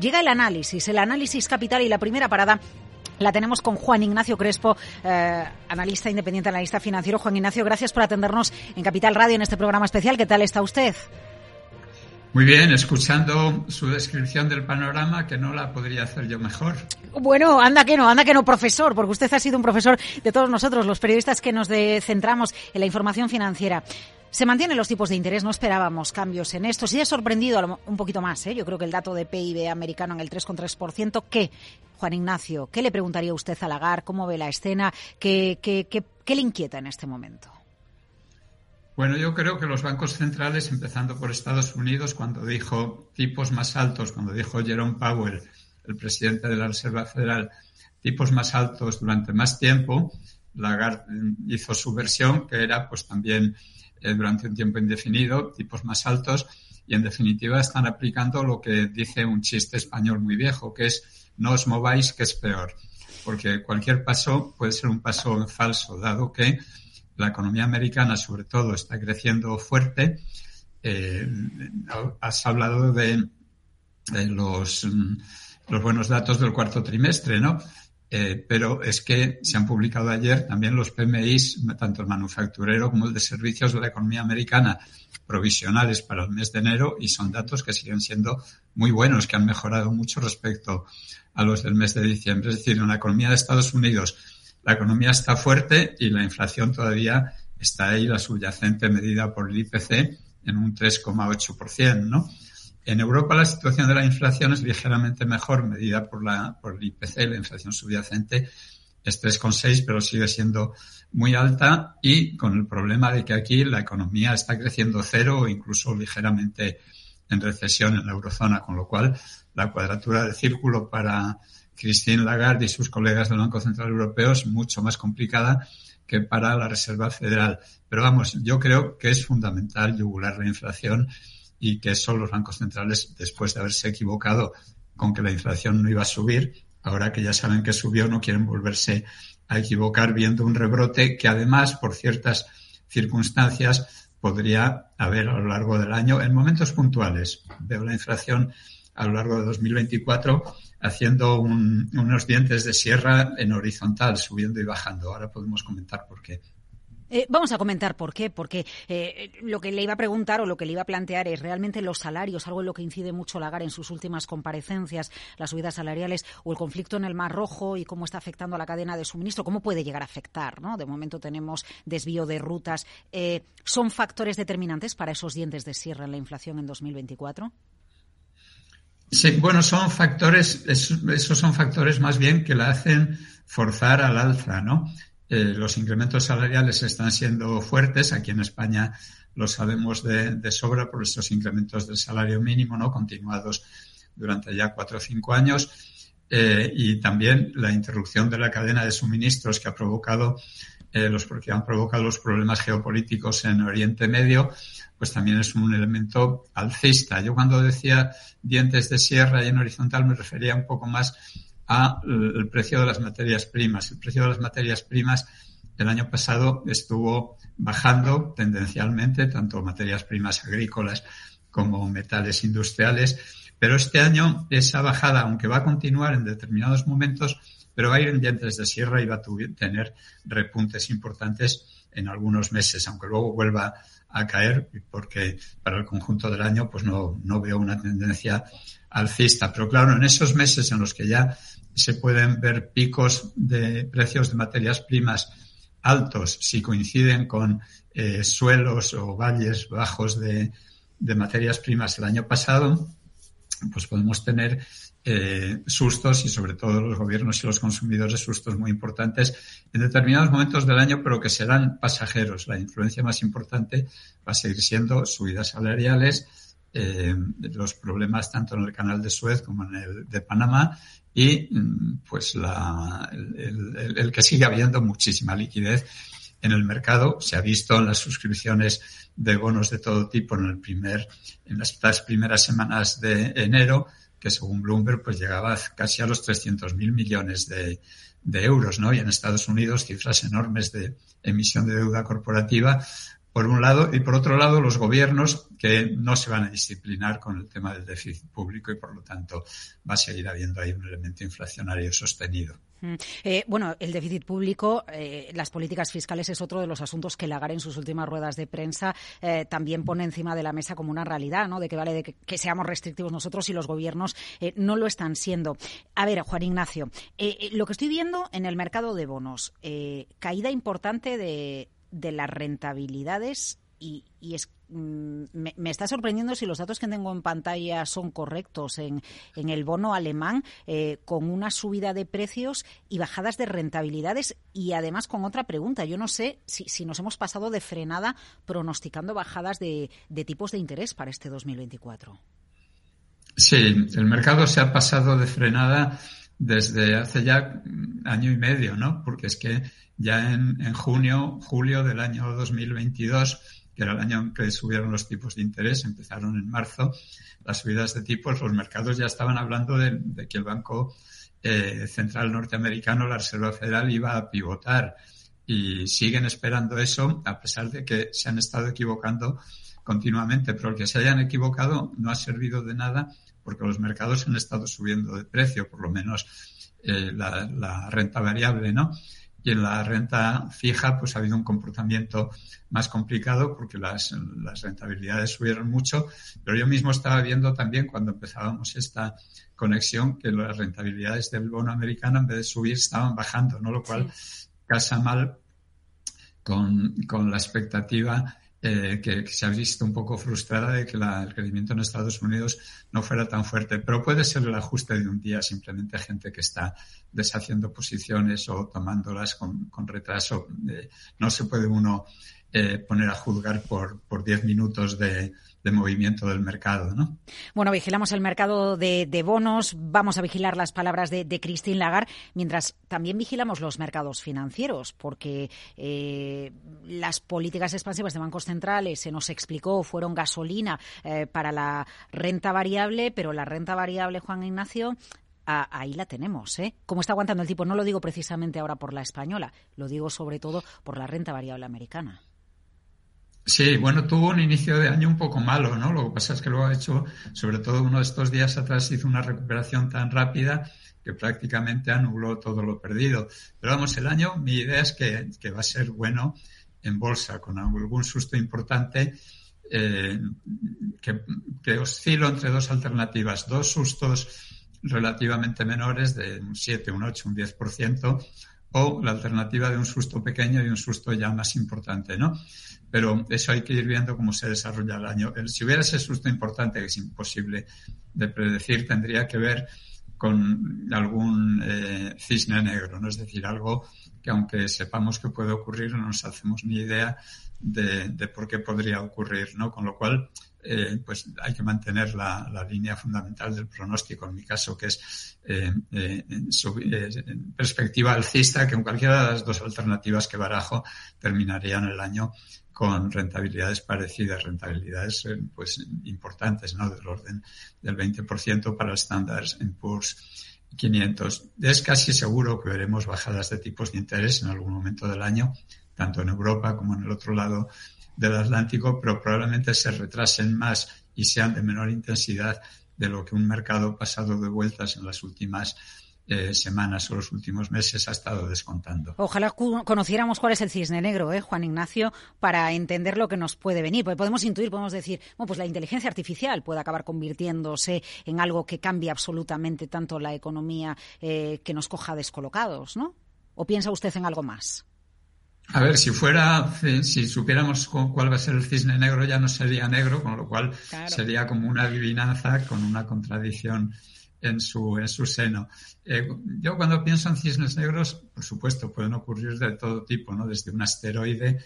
Llega el análisis, el análisis capital y la primera parada la tenemos con Juan Ignacio Crespo, eh, analista independiente, analista financiero. Juan Ignacio, gracias por atendernos en Capital Radio en este programa especial. ¿Qué tal está usted? Muy bien, escuchando su descripción del panorama, que no la podría hacer yo mejor. Bueno, anda que no, anda que no, profesor, porque usted ha sido un profesor de todos nosotros, los periodistas que nos centramos en la información financiera. Se mantienen los tipos de interés, no esperábamos cambios en esto. Sí ha sorprendido un poquito más, ¿eh? yo creo que el dato de PIB americano en el 3,3%. ¿Qué, Juan Ignacio? ¿Qué le preguntaría usted a Lagar? ¿Cómo ve la escena? ¿Qué, qué, qué, qué le inquieta en este momento? Bueno, yo creo que los bancos centrales, empezando por Estados Unidos, cuando dijo tipos más altos, cuando dijo Jerome Powell, el presidente de la Reserva Federal, tipos más altos durante más tiempo, Lagarde hizo su versión, que era pues también eh, durante un tiempo indefinido, tipos más altos, y en definitiva están aplicando lo que dice un chiste español muy viejo, que es no os mováis, que es peor. Porque cualquier paso puede ser un paso falso, dado que la economía americana, sobre todo, está creciendo fuerte. Eh, has hablado de, los, los buenos datos del cuarto trimestre, ¿no? Eh, pero es que se han publicado ayer también los PMIs, tanto el manufacturero como el de servicios de la economía americana, provisionales para el mes de enero, y son datos que siguen siendo muy buenos, que han mejorado mucho respecto a los del mes de diciembre. Es decir, en la economía de Estados Unidos la economía está fuerte y la inflación todavía está ahí, la subyacente medida por el IPC, en un 3,8%, ¿no? En Europa la situación de la inflación es ligeramente mejor medida por, la, por el IPC, la inflación subyacente es 3,6, pero sigue siendo muy alta y con el problema de que aquí la economía está creciendo cero o incluso ligeramente en recesión en la eurozona, con lo cual la cuadratura del círculo para Christine Lagarde y sus colegas del Banco Central Europeo es mucho más complicada que para la Reserva Federal. Pero vamos, yo creo que es fundamental yugular la inflación y que son los bancos centrales, después de haberse equivocado con que la inflación no iba a subir, ahora que ya saben que subió, no quieren volverse a equivocar viendo un rebrote que además, por ciertas circunstancias, podría haber a lo largo del año en momentos puntuales. Veo la inflación a lo largo de 2024 haciendo unos dientes de sierra en horizontal, subiendo y bajando. Ahora podemos comentar por qué. Eh, vamos a comentar por qué, porque eh, lo que le iba a preguntar o lo que le iba a plantear es realmente los salarios, algo en lo que incide mucho Lagar en sus últimas comparecencias, las subidas salariales o el conflicto en el Mar Rojo y cómo está afectando a la cadena de suministro, cómo puede llegar a afectar, ¿no? De momento tenemos desvío de rutas. Eh, ¿Son factores determinantes para esos dientes de sierra en la inflación en 2024? Sí, bueno, son factores, esos son factores más bien que la hacen forzar al alza, ¿no? Eh, los incrementos salariales están siendo fuertes. Aquí en España lo sabemos de, sobra por estos incrementos del salario mínimo, ¿no? Continuados durante ya cuatro o cinco años. Eh, y también la interrupción de la cadena de suministros que ha provocado eh, los que han provocado los problemas geopolíticos en Oriente Medio, pues también es un elemento alcista. Yo cuando decía dientes de sierra y en horizontal me refería un poco más al precio de las materias primas. El precio de las materias primas el año pasado estuvo bajando tendencialmente, tanto materias primas agrícolas como metales industriales, pero este año esa bajada, aunque va a continuar en determinados momentos, pero va a ir en dientes de sierra y va a tener repuntes importantes en algunos meses, aunque luego vuelva a caer, porque para el conjunto del año pues no, no veo una tendencia alcista. Pero claro, en esos meses en los que ya se pueden ver picos de precios de materias primas altos si coinciden con eh, suelos o valles bajos de, materias primas el año pasado, pues podemos tener eh, sustos y sobre todo los gobiernos y los consumidores sustos muy importantes en determinados momentos del año, pero que serán pasajeros. La influencia más importante va a seguir siendo subidas salariales, eh, los problemas tanto en el canal de Suez como en el de Panamá y mm, pues la, el, que sigue habiendo muchísima liquidez en el mercado. Se ha visto en las suscripciones de bonos de todo tipo en el primer, en las, primeras semanas de enero, que según Bloomberg pues llegaba casi a los 300 mil millones de, de euros, ¿no? Y en Estados Unidos cifras enormes de emisión de deuda corporativa por un lado, y por otro lado, los gobiernos que no se van a disciplinar con el tema del déficit público y, por lo tanto, va a seguir habiendo ahí un elemento inflacionario sostenido. Mm. Eh, bueno, el déficit público, eh, las políticas fiscales es otro de los asuntos que Lagarde en sus últimas ruedas de prensa eh, también pone encima de la mesa como una realidad, ¿no? De que vale de que, seamos restrictivos nosotros y los gobiernos no lo están siendo. A ver, Juan Ignacio, lo que estoy viendo en el mercado de bonos, caída importante de, de las rentabilidades y, es, mm, me, está sorprendiendo si los datos que tengo en pantalla son correctos en, en el bono alemán, eh, con una subida de precios y bajadas de rentabilidades y además con otra pregunta. Yo no sé si, si nos hemos pasado de frenada pronosticando bajadas de, de tipos de interés para este 2024. Sí, el mercado se ha pasado de frenada desde hace ya año y medio, ¿no? Porque es que ya en, en junio, julio del año 2022 que era el año en que subieron los tipos de interés, empezaron en marzo las subidas de tipos, los mercados ya estaban hablando de, que el Banco eh, Central Norteamericano, la Reserva Federal, iba a pivotar y siguen esperando eso a pesar de que se han estado equivocando continuamente, pero el que se hayan equivocado no ha servido de nada porque los mercados han estado subiendo de precio, por lo menos eh, la, la, renta variable, ¿no? y en la renta fija pues ha habido un comportamiento más complicado porque las, las rentabilidades subieron mucho, pero yo mismo estaba viendo también cuando empezábamos esta conexión que las rentabilidades del bono americano en vez de subir estaban bajando, ¿no? Lo cual casa mal con, con la expectativa eh, que, se ha visto un poco frustrada de que la, el crecimiento en Estados Unidos no fuera tan fuerte. Pero puede ser el ajuste de un día, simplemente gente que está deshaciendo posiciones o tomándolas con, con retraso. Eh, no se puede uno eh, poner a juzgar por, por diez minutos de, de movimiento del mercado. ¿no? Bueno, vigilamos el mercado de, bonos, vamos a vigilar las palabras de, Christine Lagarde, mientras también vigilamos los mercados financieros, porque eh, las políticas expansivas de bancos centrales, se nos explicó, fueron gasolina eh, para la renta variable, pero la renta variable, Juan Ignacio, ahí la tenemos, ¿eh? ¿Cómo está aguantando el tipo? No lo digo precisamente ahora por la española, lo digo sobre todo por la renta variable americana. Sí, bueno, tuvo un inicio de año un poco malo, ¿no? Lo que pasa es que luego ha hecho, sobre todo uno de estos días atrás, hizo una recuperación tan rápida que prácticamente anuló todo lo perdido. Pero vamos, el año, mi idea es que, que va a ser bueno en bolsa, con algún susto importante, eh, que, que oscilo entre dos alternativas, dos sustos relativamente menores de un 7, un 8, un 10%, o la alternativa de un susto pequeño y un susto ya más importante, ¿no? Pero eso hay que ir viendo cómo se desarrolla el año. Si hubiera ese susto importante, que es imposible de predecir, tendría que ver con algún eh, cisne negro, ¿no? Es decir, algo que aunque sepamos que puede ocurrir, no nos hacemos ni idea de, por qué podría ocurrir, ¿no? Con lo cual, eh, pues hay que mantener la, línea fundamental del pronóstico, en mi caso, que es eh, eh, en, perspectiva alcista, que en cualquiera de las dos alternativas que barajo terminarían el año con rentabilidades parecidas, rentabilidades pues importantes, ¿no? Del orden del 20% para el Standard Poor's 500. Es casi seguro que veremos bajadas de tipos de interés en algún momento del año, tanto en Europa como en el otro lado del Atlántico, pero probablemente se retrasen más y sean de menor intensidad de lo que un mercado pasado de vueltas en las últimas eh, semanas o los últimos meses ha estado descontando. Ojalá conociéramos cuál es el cisne negro, ¿eh, Juan Ignacio, para entender lo que nos puede venir. Porque podemos intuir, podemos decir, bueno, pues la inteligencia artificial puede acabar convirtiéndose en algo que cambie absolutamente tanto la economía eh, que nos coja descolocados, ¿no? ¿O piensa usted en algo más? A ver, si fuera, si supiéramos cuál va a ser el cisne negro, ya no sería negro, con lo cual sería como una adivinanza con una contradicción en su, en su seno. Eh, yo cuando pienso en cisnes negros, por supuesto, pueden ocurrir de todo tipo, ¿no? Desde un asteroide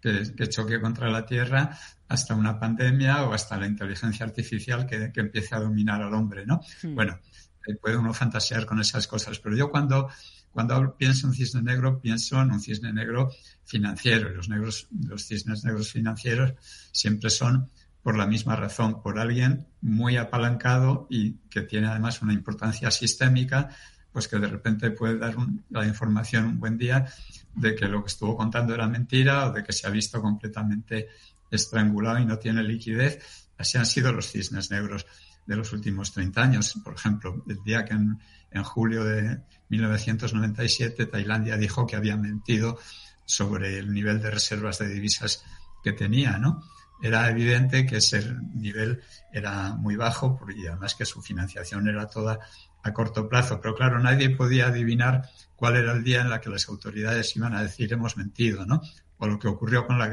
que, que choque contra la Tierra hasta una pandemia o hasta la inteligencia artificial que, que empiece a dominar al hombre, ¿no? Hmm. Bueno, eh, puede uno fantasear con esas cosas, pero yo cuando cuando pienso en cisne negro, pienso en un cisne negro financiero. Los, negros, los cisnes negros financieros siempre son por la misma razón, por alguien muy apalancado y que tiene además una importancia sistémica, pues que de repente puede dar la información un buen día de que lo que estuvo contando era mentira o de que se ha visto completamente estrangulado y no tiene liquidez. Así han sido los cisnes negros de los últimos 30 años. Por ejemplo, el día que en, en julio de 1997 Tailandia dijo que había mentido sobre el nivel de reservas de divisas que tenía, ¿no? Era evidente que ese nivel era muy bajo y además que su financiación era toda a corto plazo. Pero claro, nadie podía adivinar cuál era el día en la que las autoridades iban a decir hemos mentido, ¿no? O lo que ocurrió con la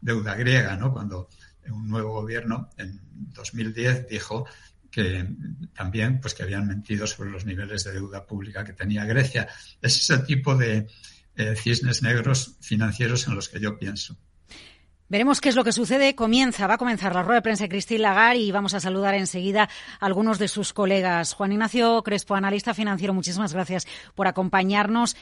deuda griega, ¿no? Cuando un nuevo gobierno en 2010 dijo que también pues que habían mentido sobre los niveles de deuda pública que tenía Grecia. Es ese tipo de eh, cisnes negros financieros en los que yo pienso. Veremos qué es lo que sucede. Comienza, va a comenzar la rueda de prensa de Cristín Lagarde y vamos a saludar enseguida a algunos de sus colegas. Juan Ignacio Crespo, analista financiero, muchísimas gracias por acompañarnos.